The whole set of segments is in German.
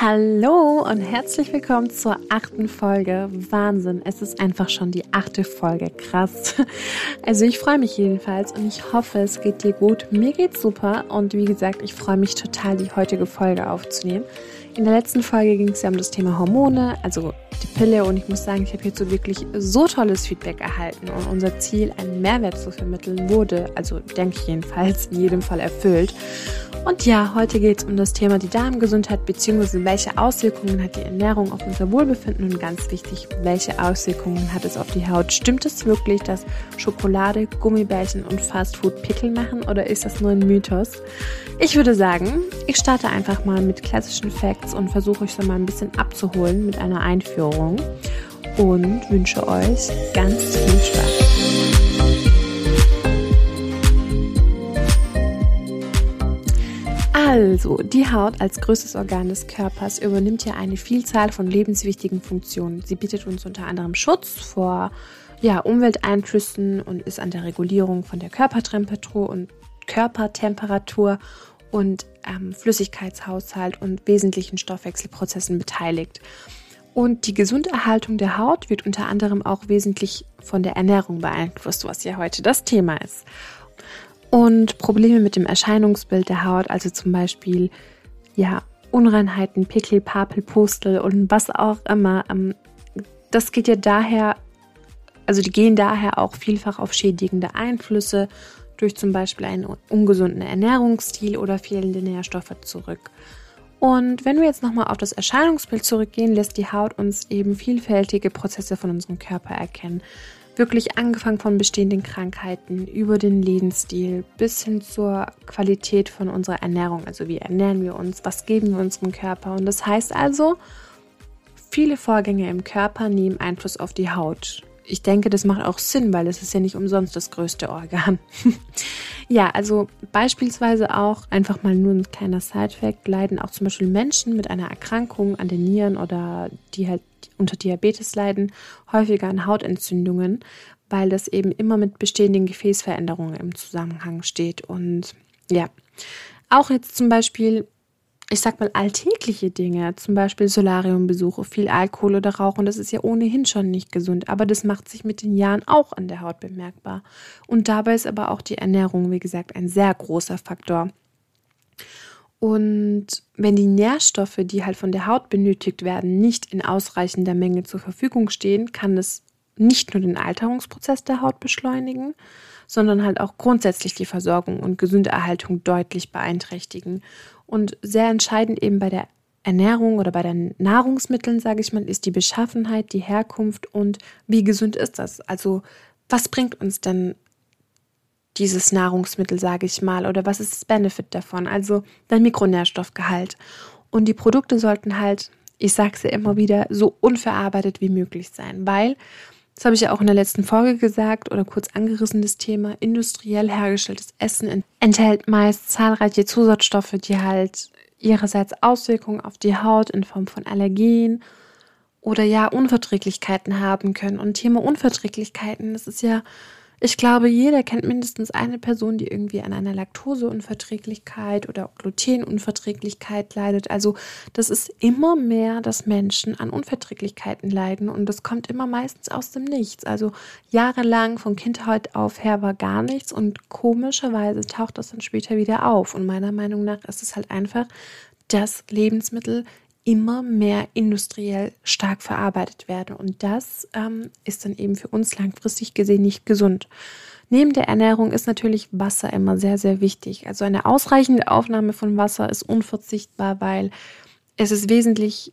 Hallo und herzlich willkommen zur achten Folge. Wahnsinn, es ist einfach schon die achte Folge. Krass. Also ich freue mich jedenfalls und ich hoffe, es geht dir gut. Mir geht's super und wie gesagt, ich freue mich total, die heutige Folge aufzunehmen. In der letzten Folge ging es ja um das Thema Hormone, also Pille und ich muss sagen, ich habe hierzu wirklich so tolles Feedback erhalten und unser Ziel, einen Mehrwert zu vermitteln, wurde, also denke ich jedenfalls, in jedem Fall erfüllt. Und ja, heute geht es um das Thema die Darmgesundheit bzw. welche Auswirkungen hat die Ernährung auf unser Wohlbefinden und ganz wichtig, welche Auswirkungen hat es auf die Haut. Stimmt es wirklich, dass Schokolade, Gummibärchen und Fastfood Pickel machen oder ist das nur ein Mythos? Ich würde sagen, ich starte einfach mal mit klassischen Facts und versuche euch so mal ein bisschen abzuholen mit einer Einführung und wünsche euch ganz viel Spaß. Also, die Haut als größtes Organ des Körpers übernimmt ja eine Vielzahl von lebenswichtigen Funktionen. Sie bietet uns unter anderem Schutz vor ja, Umwelteinflüssen und ist an der Regulierung von der Körpertemperatur und Körpertemperatur und ähm, Flüssigkeitshaushalt und wesentlichen Stoffwechselprozessen beteiligt. Und die Gesunderhaltung der Haut wird unter anderem auch wesentlich von der Ernährung beeinflusst, was ja heute das Thema ist. Und Probleme mit dem Erscheinungsbild der Haut, also zum Beispiel ja, Unreinheiten, Pickel, Papel, Pustel und was auch immer, ähm, das geht ja daher, also die gehen daher auch vielfach auf schädigende Einflüsse durch zum Beispiel einen ungesunden Ernährungsstil oder fehlende Nährstoffe zurück. Und wenn wir jetzt nochmal auf das Erscheinungsbild zurückgehen, lässt die Haut uns eben vielfältige Prozesse von unserem Körper erkennen. Wirklich angefangen von bestehenden Krankheiten über den Lebensstil bis hin zur Qualität von unserer Ernährung. Also wie ernähren wir uns, was geben wir unserem Körper. Und das heißt also, viele Vorgänge im Körper nehmen Einfluss auf die Haut. Ich denke, das macht auch Sinn, weil es ist ja nicht umsonst das größte Organ. ja, also beispielsweise auch einfach mal nur ein kleiner Sidefact, leiden auch zum Beispiel Menschen mit einer Erkrankung an den Nieren oder die halt unter Diabetes leiden, häufiger an Hautentzündungen, weil das eben immer mit bestehenden Gefäßveränderungen im Zusammenhang steht. Und ja, auch jetzt zum Beispiel, ich sag mal, alltägliche Dinge, zum Beispiel Solariumbesuche, viel Alkohol oder Rauchen, das ist ja ohnehin schon nicht gesund, aber das macht sich mit den Jahren auch an der Haut bemerkbar. Und dabei ist aber auch die Ernährung, wie gesagt, ein sehr großer Faktor. Und wenn die Nährstoffe, die halt von der Haut benötigt werden, nicht in ausreichender Menge zur Verfügung stehen, kann es nicht nur den Alterungsprozess der Haut beschleunigen, sondern halt auch grundsätzlich die Versorgung und gesunde Erhaltung deutlich beeinträchtigen. Und sehr entscheidend eben bei der Ernährung oder bei den Nahrungsmitteln, sage ich mal, ist die Beschaffenheit, die Herkunft und wie gesund ist das? Also was bringt uns denn dieses Nahrungsmittel, sage ich mal, oder was ist das Benefit davon? Also dein Mikronährstoffgehalt. Und die Produkte sollten halt, ich sage es ja immer wieder, so unverarbeitet wie möglich sein, weil, das habe ich ja auch in der letzten Folge gesagt oder kurz angerissen, das Thema industriell hergestelltes Essen enthält meist zahlreiche Zusatzstoffe, die halt ihrerseits Auswirkungen auf die Haut in Form von Allergien oder ja Unverträglichkeiten haben können. Und Thema Unverträglichkeiten, das ist ja ich glaube, jeder kennt mindestens eine Person, die irgendwie an einer Laktoseunverträglichkeit oder Glutenunverträglichkeit leidet. Also das ist immer mehr, dass Menschen an Unverträglichkeiten leiden und das kommt immer meistens aus dem Nichts. Also jahrelang von Kindheit auf her war gar nichts und komischerweise taucht das dann später wieder auf. Und meiner Meinung nach ist es halt einfach, dass Lebensmittel immer mehr industriell stark verarbeitet werden. Und das ähm, ist dann eben für uns langfristig gesehen nicht gesund. Neben der Ernährung ist natürlich Wasser immer sehr, sehr wichtig. Also eine ausreichende Aufnahme von Wasser ist unverzichtbar, weil es ist wesentlich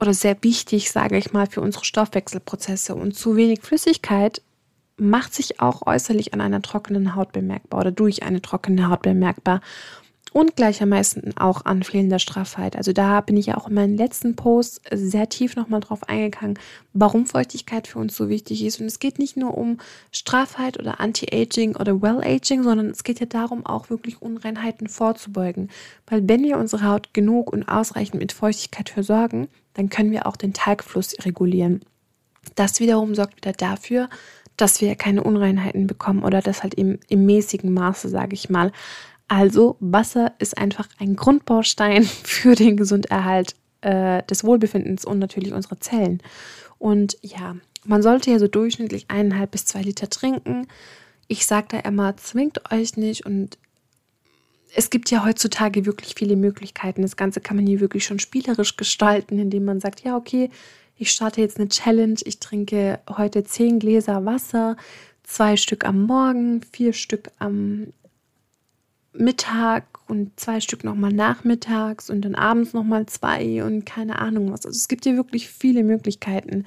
oder sehr wichtig, sage ich mal, für unsere Stoffwechselprozesse. Und zu wenig Flüssigkeit macht sich auch äußerlich an einer trockenen Haut bemerkbar oder durch eine trockene Haut bemerkbar und gleichermaßen auch an fehlender Straffheit. Also da bin ich ja auch in meinen letzten Posts sehr tief nochmal drauf eingegangen, warum Feuchtigkeit für uns so wichtig ist. Und es geht nicht nur um Straffheit oder Anti-Aging oder Well-Aging, sondern es geht ja darum, auch wirklich Unreinheiten vorzubeugen. Weil wenn wir unsere Haut genug und ausreichend mit Feuchtigkeit versorgen, dann können wir auch den Talgfluss regulieren. Das wiederum sorgt wieder dafür, dass wir keine Unreinheiten bekommen oder das halt im, im mäßigen Maße, sage ich mal. Also Wasser ist einfach ein Grundbaustein für den Gesunderhalt äh, des Wohlbefindens und natürlich unserer Zellen. Und ja, man sollte ja so durchschnittlich eineinhalb bis zwei Liter trinken. Ich sage da immer, zwingt euch nicht und es gibt ja heutzutage wirklich viele Möglichkeiten. Das Ganze kann man hier wirklich schon spielerisch gestalten, indem man sagt, ja, okay, ich starte jetzt eine Challenge, ich trinke heute zehn Gläser Wasser, zwei Stück am Morgen, vier Stück am Mittag und zwei Stück nochmal nachmittags und dann abends nochmal zwei und keine Ahnung was. Also es gibt hier wirklich viele Möglichkeiten.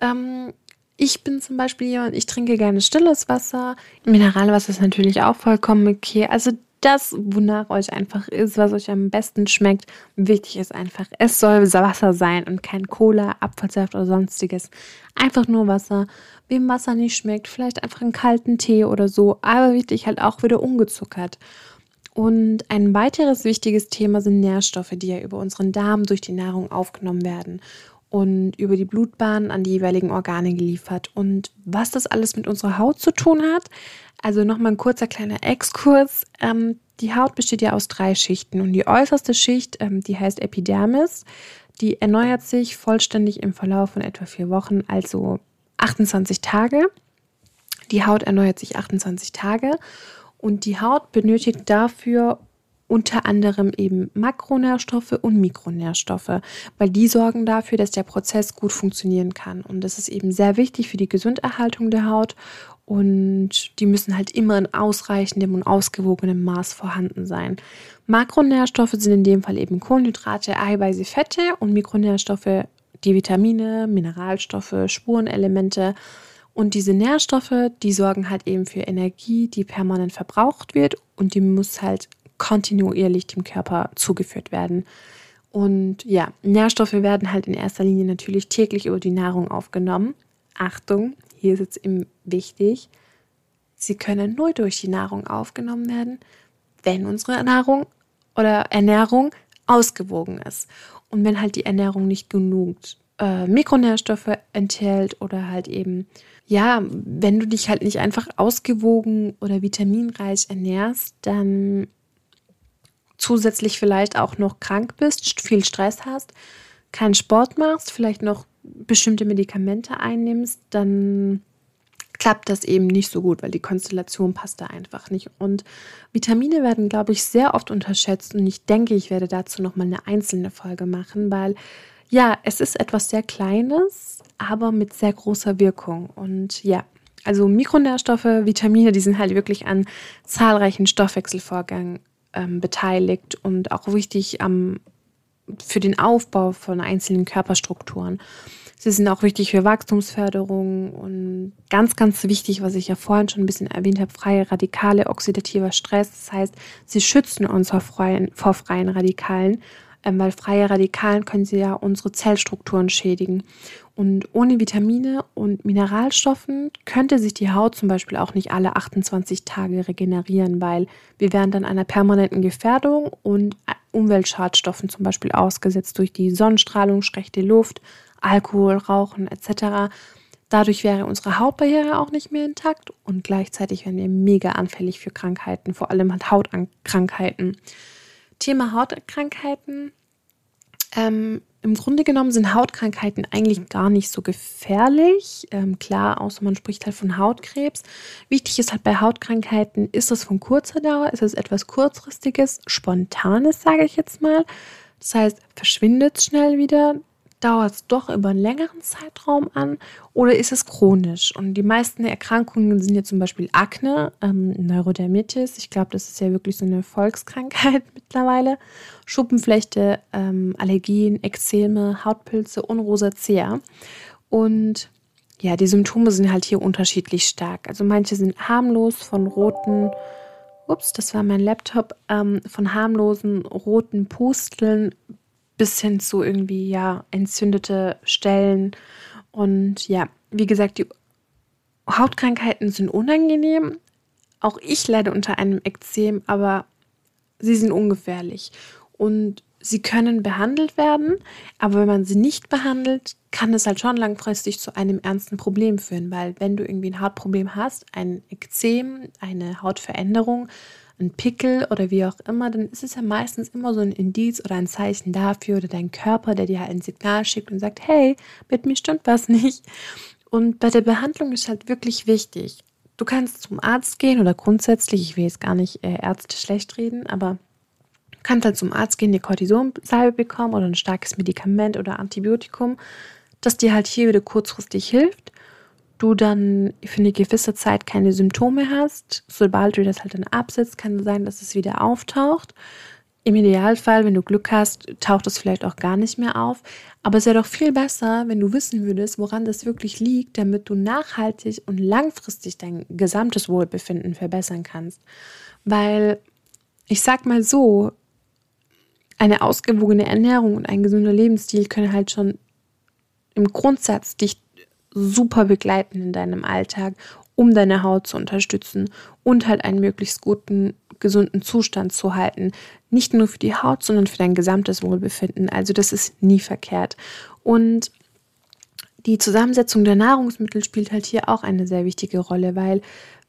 Ähm, ich bin zum Beispiel jemand, ich trinke gerne stilles Wasser. Mineralwasser ist natürlich auch vollkommen okay. Also das, wonach euch einfach ist, was euch am besten schmeckt. Wichtig ist einfach, es soll Wasser sein und kein Cola, Apfelsaft oder sonstiges. Einfach nur Wasser. Wem Wasser nicht schmeckt, vielleicht einfach einen kalten Tee oder so. Aber wichtig halt auch wieder ungezuckert. Und ein weiteres wichtiges Thema sind Nährstoffe, die ja über unseren Darm durch die Nahrung aufgenommen werden und über die Blutbahn an die jeweiligen Organe geliefert. Und was das alles mit unserer Haut zu tun hat, also nochmal ein kurzer kleiner Exkurs. Ähm, die Haut besteht ja aus drei Schichten und die äußerste Schicht, ähm, die heißt Epidermis, die erneuert sich vollständig im Verlauf von etwa vier Wochen, also 28 Tage. Die Haut erneuert sich 28 Tage und die Haut benötigt dafür unter anderem eben Makronährstoffe und Mikronährstoffe, weil die sorgen dafür, dass der Prozess gut funktionieren kann. Und das ist eben sehr wichtig für die Gesunderhaltung der Haut und die müssen halt immer in ausreichendem und ausgewogenem Maß vorhanden sein. Makronährstoffe sind in dem Fall eben Kohlenhydrate, Eiweiße, Fette und Mikronährstoffe, die Vitamine, Mineralstoffe, Spurenelemente und diese Nährstoffe, die sorgen halt eben für Energie, die permanent verbraucht wird und die muss halt kontinuierlich dem Körper zugeführt werden. Und ja, Nährstoffe werden halt in erster Linie natürlich täglich über die Nahrung aufgenommen. Achtung, hier ist jetzt eben wichtig, sie können nur durch die Nahrung aufgenommen werden, wenn unsere Nahrung oder Ernährung ausgewogen ist. Und wenn halt die Ernährung nicht genug äh, Mikronährstoffe enthält oder halt eben ja, wenn du dich halt nicht einfach ausgewogen oder vitaminreich ernährst, dann zusätzlich vielleicht auch noch krank bist, viel Stress hast, keinen Sport machst, vielleicht noch bestimmte Medikamente einnimmst, dann klappt das eben nicht so gut, weil die Konstellation passt da einfach nicht. Und Vitamine werden, glaube ich, sehr oft unterschätzt und ich denke, ich werde dazu nochmal eine einzelne Folge machen, weil ja, es ist etwas sehr Kleines, aber mit sehr großer Wirkung. Und ja, also Mikronährstoffe, Vitamine, die sind halt wirklich an zahlreichen Stoffwechselvorgängen ähm, beteiligt und auch wichtig am, für den Aufbau von einzelnen Körperstrukturen. Sie sind auch wichtig für Wachstumsförderung und ganz, ganz wichtig, was ich ja vorhin schon ein bisschen erwähnt habe, freie Radikale, oxidativer Stress. Das heißt, sie schützen uns vor freien, vor freien Radikalen ähm, weil freie Radikalen können sie ja unsere Zellstrukturen schädigen. Und ohne Vitamine und Mineralstoffen könnte sich die Haut zum Beispiel auch nicht alle 28 Tage regenerieren, weil wir wären dann einer permanenten Gefährdung und Umweltschadstoffen zum Beispiel ausgesetzt durch die Sonnenstrahlung, schlechte Luft, Alkohol, Rauchen etc. Dadurch wäre unsere Hautbarriere auch nicht mehr intakt und gleichzeitig wären wir mega anfällig für Krankheiten, vor allem halt Hautkrankheiten. Thema Hautkrankheiten. Ähm, Im Grunde genommen sind Hautkrankheiten eigentlich gar nicht so gefährlich. Ähm, klar, außer man spricht halt von Hautkrebs. Wichtig ist halt bei Hautkrankheiten, ist es von kurzer Dauer, ist es etwas kurzfristiges, spontanes, sage ich jetzt mal. Das heißt, verschwindet es schnell wieder, dauert es doch über einen längeren Zeitraum an oder ist es chronisch? Und die meisten Erkrankungen sind ja zum Beispiel Akne, ähm, Neurodermitis. Ich glaube, das ist ja wirklich so eine Volkskrankheit mittlerweile. Schuppenflechte, ähm, Allergien, Ekzeme, Hautpilze und Rosacea. Und ja, die Symptome sind halt hier unterschiedlich stark. Also manche sind harmlos von roten, ups, das war mein Laptop, ähm, von harmlosen roten Pusteln bis hin zu irgendwie, ja, entzündete Stellen. Und ja, wie gesagt, die Hautkrankheiten sind unangenehm. Auch ich leide unter einem Ekzem, aber sie sind ungefährlich. Und sie können behandelt werden, aber wenn man sie nicht behandelt, kann es halt schon langfristig zu einem ernsten Problem führen, weil wenn du irgendwie ein Hautproblem hast, ein Ekzem, eine Hautveränderung, ein Pickel oder wie auch immer, dann ist es ja meistens immer so ein Indiz oder ein Zeichen dafür oder dein Körper, der dir halt ein Signal schickt und sagt, hey, mit mir stimmt was nicht. Und bei der Behandlung ist halt wirklich wichtig. Du kannst zum Arzt gehen oder grundsätzlich, ich will jetzt gar nicht äh, Ärzte schlecht reden, aber du kannst halt zum Arzt gehen, die Cortisonsalbe bekommen oder ein starkes Medikament oder Antibiotikum, das dir halt hier wieder kurzfristig hilft du dann für eine gewisse Zeit keine Symptome hast. Sobald du das halt dann absetzt, kann es sein, dass es wieder auftaucht. Im Idealfall, wenn du Glück hast, taucht es vielleicht auch gar nicht mehr auf. Aber es wäre doch viel besser, wenn du wissen würdest, woran das wirklich liegt, damit du nachhaltig und langfristig dein gesamtes Wohlbefinden verbessern kannst. Weil ich sag mal so, eine ausgewogene Ernährung und ein gesunder Lebensstil können halt schon im Grundsatz dich super begleiten in deinem Alltag, um deine Haut zu unterstützen und halt einen möglichst guten, gesunden Zustand zu halten. Nicht nur für die Haut, sondern für dein gesamtes Wohlbefinden. Also das ist nie verkehrt. Und die Zusammensetzung der Nahrungsmittel spielt halt hier auch eine sehr wichtige Rolle, weil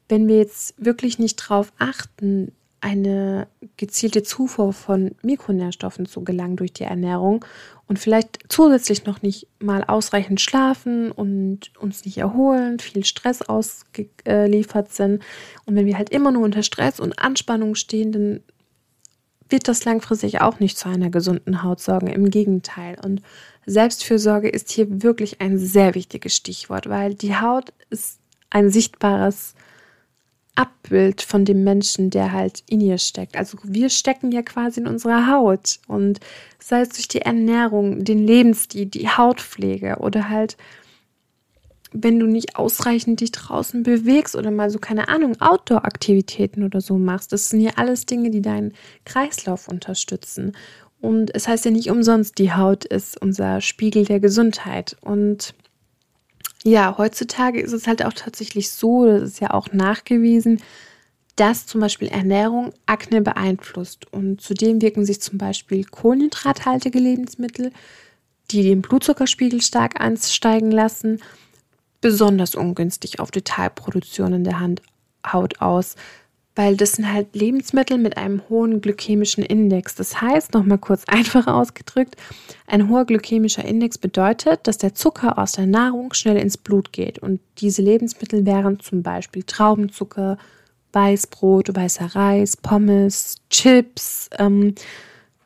wenn wir jetzt wirklich nicht darauf achten, eine gezielte Zufuhr von Mikronährstoffen zu gelangen durch die Ernährung und vielleicht zusätzlich noch nicht mal ausreichend schlafen und uns nicht erholen, viel Stress ausgeliefert sind. Und wenn wir halt immer nur unter Stress und Anspannung stehen, dann wird das langfristig auch nicht zu einer gesunden Haut sorgen. Im Gegenteil. Und Selbstfürsorge ist hier wirklich ein sehr wichtiges Stichwort, weil die Haut ist ein sichtbares Abbild von dem Menschen, der halt in ihr steckt. Also wir stecken ja quasi in unserer Haut und sei es durch die Ernährung, den Lebensstil, die Hautpflege oder halt, wenn du nicht ausreichend dich draußen bewegst oder mal so, keine Ahnung, Outdoor-Aktivitäten oder so machst. Das sind ja alles Dinge, die deinen Kreislauf unterstützen. Und es heißt ja nicht umsonst, die Haut ist unser Spiegel der Gesundheit. Und ja, heutzutage ist es halt auch tatsächlich so, das ist ja auch nachgewiesen, dass zum Beispiel Ernährung Akne beeinflusst. Und zudem wirken sich zum Beispiel kohlenhydrathaltige Lebensmittel, die den Blutzuckerspiegel stark ansteigen lassen, besonders ungünstig auf Detailproduktion in der Haut aus weil das sind halt Lebensmittel mit einem hohen glykämischen Index. Das heißt, nochmal kurz einfacher ausgedrückt, ein hoher glykämischer Index bedeutet, dass der Zucker aus der Nahrung schnell ins Blut geht. Und diese Lebensmittel wären zum Beispiel Traubenzucker, Weißbrot, weißer Reis, Pommes, Chips, ähm,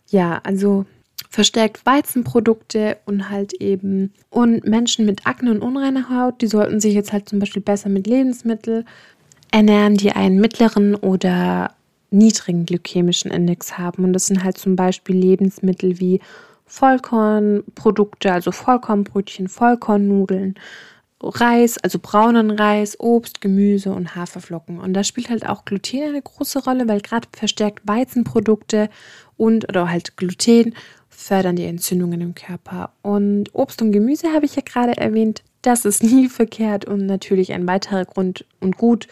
ja, also verstärkt Weizenprodukte und halt eben und Menschen mit Akne und unreiner Haut, die sollten sich jetzt halt zum Beispiel besser mit Lebensmitteln ernähren, die einen mittleren oder niedrigen glykämischen Index haben. Und das sind halt zum Beispiel Lebensmittel wie Vollkornprodukte, also Vollkornbrötchen, Vollkornnudeln, Reis, also braunen Reis, Obst, Gemüse und Haferflocken. Und da spielt halt auch Gluten eine große Rolle, weil gerade verstärkt Weizenprodukte und oder halt Gluten fördern die Entzündungen im Körper. Und Obst und Gemüse habe ich ja gerade erwähnt, das ist nie verkehrt und natürlich ein weiterer Grund und gut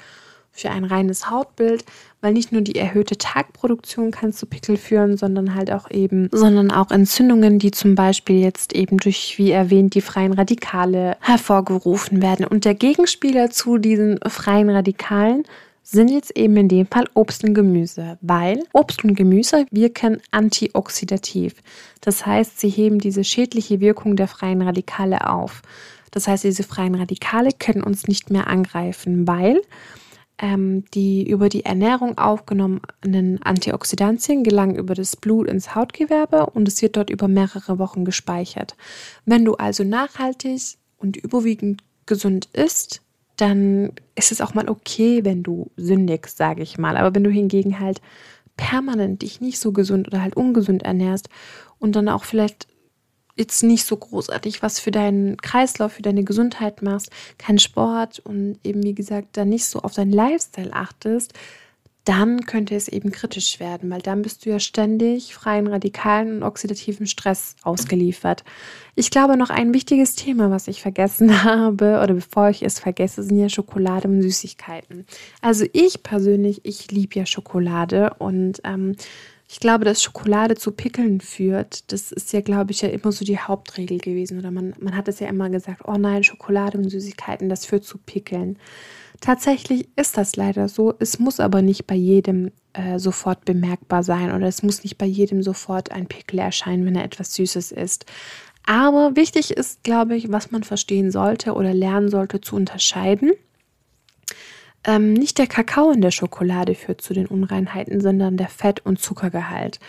für ein reines Hautbild, weil nicht nur die erhöhte Tagproduktion kann zu Pickel führen, sondern halt auch eben, sondern auch Entzündungen, die zum Beispiel jetzt eben durch, wie erwähnt, die freien Radikale hervorgerufen werden. Und der Gegenspieler zu diesen freien Radikalen sind jetzt eben in dem Fall Obst und Gemüse, weil Obst und Gemüse wirken antioxidativ. Das heißt, sie heben diese schädliche Wirkung der freien Radikale auf. Das heißt, diese freien Radikale können uns nicht mehr angreifen, weil die über die Ernährung aufgenommenen Antioxidantien gelangen über das Blut ins Hautgewebe und es wird dort über mehrere Wochen gespeichert. Wenn du also nachhaltig und überwiegend gesund isst, dann ist es auch mal okay, wenn du sündigst, sage ich mal. Aber wenn du hingegen halt permanent dich nicht so gesund oder halt ungesund ernährst und dann auch vielleicht jetzt nicht so großartig was für deinen Kreislauf, für deine Gesundheit machst, keinen Sport und eben wie gesagt dann nicht so auf deinen Lifestyle achtest, dann könnte es eben kritisch werden, weil dann bist du ja ständig freien Radikalen und oxidativen Stress ausgeliefert. Ich glaube, noch ein wichtiges Thema, was ich vergessen habe, oder bevor ich es vergesse, sind ja Schokolade und Süßigkeiten. Also ich persönlich, ich liebe ja Schokolade und ähm, ich glaube, dass Schokolade zu Pickeln führt, das ist ja, glaube ich, ja immer so die Hauptregel gewesen. Oder man, man hat es ja immer gesagt, oh nein, Schokolade und Süßigkeiten, das führt zu Pickeln. Tatsächlich ist das leider so. Es muss aber nicht bei jedem äh, sofort bemerkbar sein oder es muss nicht bei jedem sofort ein Pickel erscheinen, wenn er etwas Süßes isst. Aber wichtig ist, glaube ich, was man verstehen sollte oder lernen sollte zu unterscheiden. Ähm, nicht der Kakao in der Schokolade führt zu den Unreinheiten, sondern der Fett- und Zuckergehalt.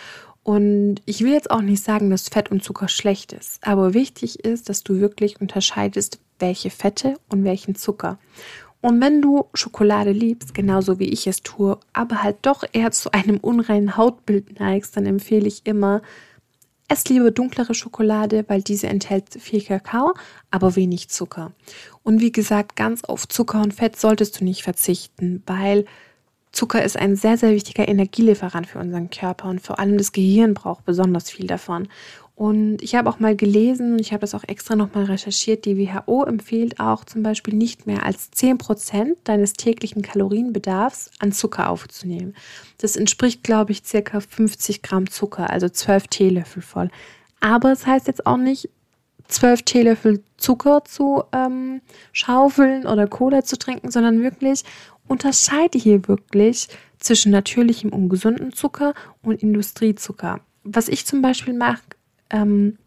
Und ich will jetzt auch nicht sagen, dass Fett und Zucker schlecht ist, aber wichtig ist, dass du wirklich unterscheidest, welche Fette und welchen Zucker. Und wenn du Schokolade liebst, genauso wie ich es tue, aber halt doch eher zu einem unreinen Hautbild neigst, dann empfehle ich immer, es lieber dunklere Schokolade, weil diese enthält viel Kakao, aber wenig Zucker. Und wie gesagt, ganz auf Zucker und Fett solltest du nicht verzichten, weil Zucker ist ein sehr, sehr wichtiger Energielieferant für unseren Körper und vor allem das Gehirn braucht besonders viel davon. Und ich habe auch mal gelesen und ich habe das auch extra nochmal recherchiert, die WHO empfiehlt auch zum Beispiel nicht mehr als 10% deines täglichen Kalorienbedarfs an Zucker aufzunehmen. Das entspricht, glaube ich, circa 50 Gramm Zucker, also 12 Teelöffel voll. Aber es das heißt jetzt auch nicht, 12 Teelöffel Zucker zu ähm, schaufeln oder Cola zu trinken, sondern wirklich unterscheide hier wirklich zwischen natürlichem und gesundem Zucker und Industriezucker. Was ich zum Beispiel mache, ähm,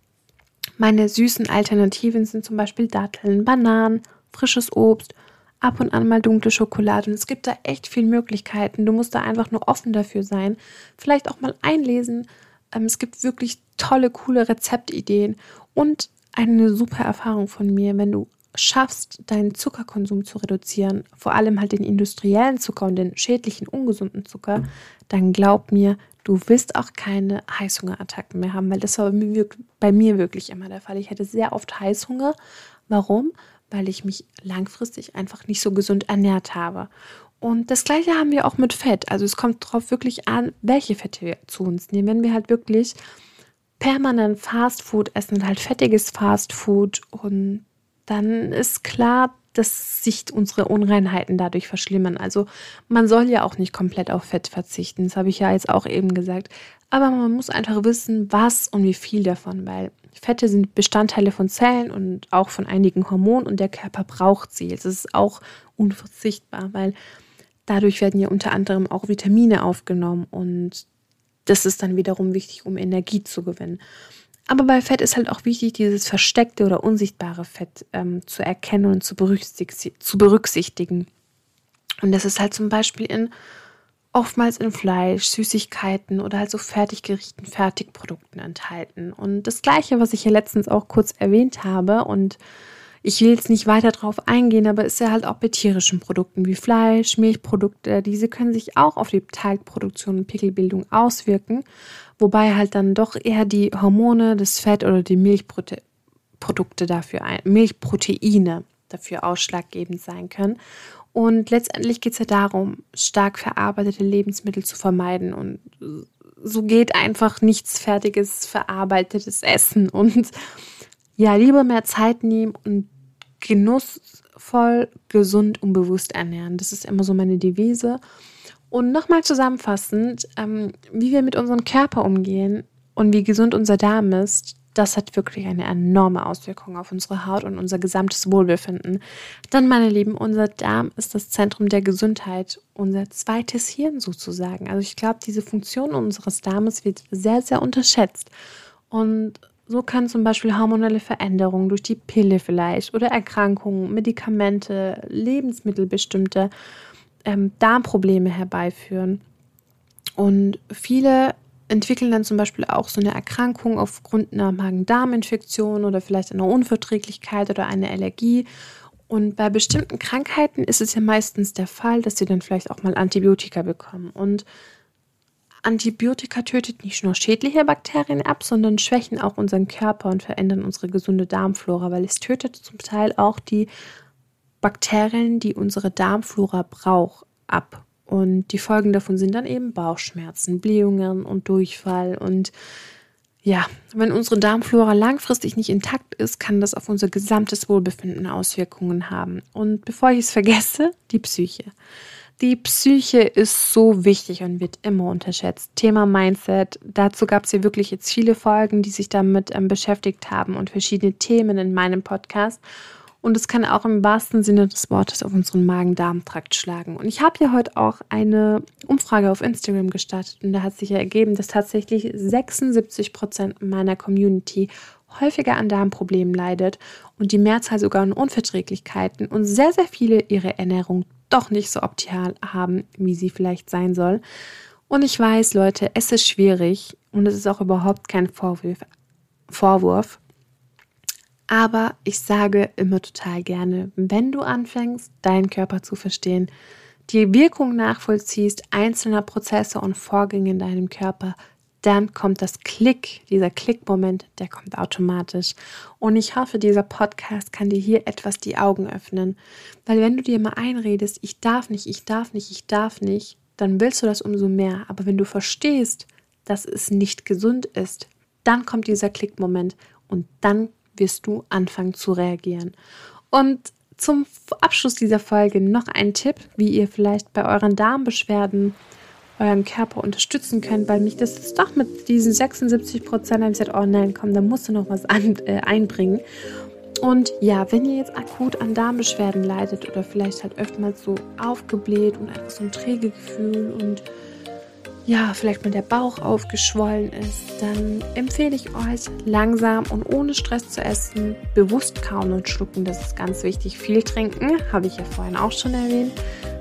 meine süßen Alternativen sind zum Beispiel Datteln, Bananen, frisches Obst, ab und an mal dunkle Schokolade. Und es gibt da echt viele Möglichkeiten. Du musst da einfach nur offen dafür sein. Vielleicht auch mal einlesen. Ähm, es gibt wirklich tolle, coole Rezeptideen und eine super Erfahrung von mir, wenn du schaffst, deinen Zuckerkonsum zu reduzieren, vor allem halt den industriellen Zucker und den schädlichen, ungesunden Zucker, dann glaub mir, du wirst auch keine Heißhungerattacken mehr haben, weil das war bei mir wirklich immer der Fall. Ich hatte sehr oft Heißhunger. Warum? Weil ich mich langfristig einfach nicht so gesund ernährt habe. Und das gleiche haben wir auch mit Fett. Also es kommt darauf wirklich an, welche Fette wir zu uns nehmen. Wenn wir halt wirklich permanent Fastfood essen, halt fettiges Fastfood und dann ist klar, dass sich unsere Unreinheiten dadurch verschlimmern. Also man soll ja auch nicht komplett auf Fett verzichten, das habe ich ja jetzt auch eben gesagt. Aber man muss einfach wissen, was und wie viel davon, weil Fette sind Bestandteile von Zellen und auch von einigen Hormonen und der Körper braucht sie. Es ist auch unverzichtbar, weil dadurch werden ja unter anderem auch Vitamine aufgenommen und das ist dann wiederum wichtig, um Energie zu gewinnen. Aber bei Fett ist halt auch wichtig, dieses versteckte oder unsichtbare Fett ähm, zu erkennen und zu, zu berücksichtigen. Und das ist halt zum Beispiel in oftmals in Fleisch, Süßigkeiten oder halt so Fertiggerichten, Fertigprodukten enthalten. Und das gleiche, was ich ja letztens auch kurz erwähnt habe und ich will jetzt nicht weiter drauf eingehen, aber ist ja halt auch bei tierischen Produkten wie Fleisch, Milchprodukte, diese können sich auch auf die Teigproduktion und Pickelbildung auswirken, wobei halt dann doch eher die Hormone, das Fett oder die Milchprodukte dafür, Milchproteine dafür ausschlaggebend sein können. Und letztendlich geht es ja darum, stark verarbeitete Lebensmittel zu vermeiden und so geht einfach nichts fertiges, verarbeitetes Essen und ja, lieber mehr Zeit nehmen und genussvoll, gesund und bewusst ernähren. Das ist immer so meine Devise. Und nochmal zusammenfassend, ähm, wie wir mit unserem Körper umgehen und wie gesund unser Darm ist, das hat wirklich eine enorme Auswirkung auf unsere Haut und unser gesamtes Wohlbefinden. Dann, meine Lieben, unser Darm ist das Zentrum der Gesundheit, unser zweites Hirn sozusagen. Also ich glaube, diese Funktion unseres Darmes wird sehr, sehr unterschätzt. Und so können zum Beispiel hormonelle Veränderungen durch die Pille vielleicht oder Erkrankungen, Medikamente, Lebensmittelbestimmte ähm, Darmprobleme herbeiführen. Und viele entwickeln dann zum Beispiel auch so eine Erkrankung aufgrund einer Magen-Darm-Infektion oder vielleicht einer Unverträglichkeit oder einer Allergie. Und bei bestimmten Krankheiten ist es ja meistens der Fall, dass sie dann vielleicht auch mal Antibiotika bekommen. Und Antibiotika tötet nicht nur schädliche Bakterien ab, sondern schwächen auch unseren Körper und verändern unsere gesunde Darmflora, weil es tötet zum Teil auch die Bakterien, die unsere Darmflora braucht, ab. Und die Folgen davon sind dann eben Bauchschmerzen, Blähungen und Durchfall. Und ja, wenn unsere Darmflora langfristig nicht intakt ist, kann das auf unser gesamtes Wohlbefinden Auswirkungen haben. Und bevor ich es vergesse, die Psyche. Die Psyche ist so wichtig und wird immer unterschätzt. Thema Mindset. Dazu gab es hier wirklich jetzt viele Folgen, die sich damit ähm, beschäftigt haben und verschiedene Themen in meinem Podcast. Und es kann auch im wahrsten Sinne des Wortes auf unseren Magen-Darm-Trakt schlagen. Und ich habe ja heute auch eine Umfrage auf Instagram gestartet und da hat sich ja ergeben, dass tatsächlich 76 Prozent meiner Community häufiger an Darmproblemen leidet und die Mehrzahl sogar an Unverträglichkeiten und sehr, sehr viele ihre Ernährung doch nicht so optimal haben, wie sie vielleicht sein soll. Und ich weiß, Leute, es ist schwierig und es ist auch überhaupt kein Vorwurf. Vorwurf. Aber ich sage immer total gerne, wenn du anfängst, deinen Körper zu verstehen, die Wirkung nachvollziehst einzelner Prozesse und Vorgänge in deinem Körper, dann kommt das Klick, dieser Klickmoment, der kommt automatisch. Und ich hoffe, dieser Podcast kann dir hier etwas die Augen öffnen. Weil wenn du dir mal einredest, ich darf nicht, ich darf nicht, ich darf nicht, dann willst du das umso mehr. Aber wenn du verstehst, dass es nicht gesund ist, dann kommt dieser Klickmoment und dann wirst du anfangen zu reagieren. Und zum Abschluss dieser Folge noch ein Tipp, wie ihr vielleicht bei euren Darmbeschwerden euren Körper unterstützen könnt, weil mich das ist doch mit diesen 76 Prozent habe oh nein, komm, da musst du noch was an, äh, einbringen. Und ja, wenn ihr jetzt akut an Darmbeschwerden leidet oder vielleicht halt öfters so aufgebläht und einfach so ein träge Gefühl und ja, vielleicht mal der Bauch aufgeschwollen ist, dann empfehle ich euch, langsam und ohne Stress zu essen, bewusst kauen und schlucken. Das ist ganz wichtig. Viel trinken, habe ich ja vorhin auch schon erwähnt.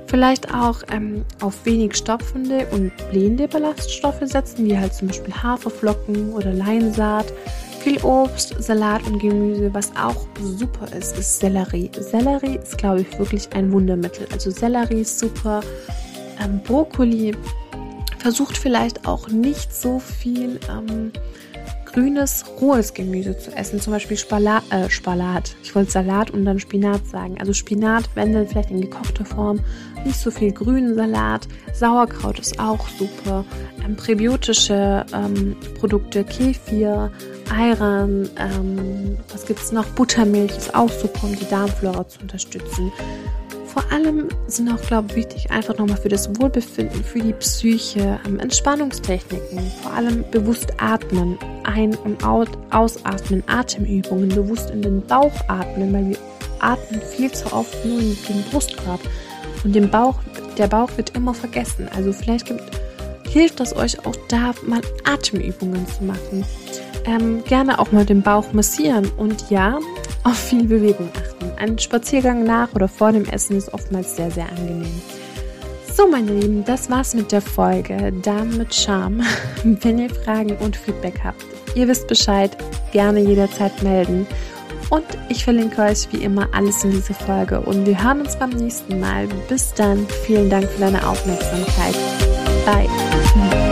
Vielleicht auch ähm, auf wenig stopfende und blähende Ballaststoffe setzen, wie halt zum Beispiel Haferflocken oder Leinsaat. Viel Obst, Salat und Gemüse, was auch super ist, ist Sellerie. Sellerie ist, glaube ich, wirklich ein Wundermittel. Also Sellerie ist super. Ähm, Brokkoli versucht vielleicht auch nicht so viel ähm, grünes, rohes Gemüse zu essen. Zum Beispiel Spala äh, Spalat. Ich wollte Salat und dann Spinat sagen. Also Spinat, wenn dann vielleicht in gekochter Form. Nicht so viel grünen Salat. Sauerkraut ist auch super. Ähm, präbiotische ähm, Produkte, Kefir, Ayran, ähm, was gibt es noch? Buttermilch ist auch super, um die Darmflora zu unterstützen. Vor allem sind auch, glaube ich, wichtig, einfach nochmal für das Wohlbefinden, für die Psyche, ähm, Entspannungstechniken, vor allem bewusst atmen, ein- und ausatmen, Atemübungen, bewusst in den Bauch atmen, weil wir atmen viel zu oft nur in den Brustkorb. Und den Bauch, der Bauch wird immer vergessen. Also vielleicht gibt, hilft das euch auch da, mal Atemübungen zu machen. Ähm, gerne auch mal den Bauch massieren und ja, auf viel Bewegung achten. Ein Spaziergang nach oder vor dem Essen ist oftmals sehr, sehr angenehm. So, meine Lieben, das war's mit der Folge Damen mit Charme. Wenn ihr Fragen und Feedback habt, ihr wisst Bescheid, gerne jederzeit melden. Und ich verlinke euch wie immer alles in dieser Folge. Und wir hören uns beim nächsten Mal. Bis dann. Vielen Dank für deine Aufmerksamkeit. Bye.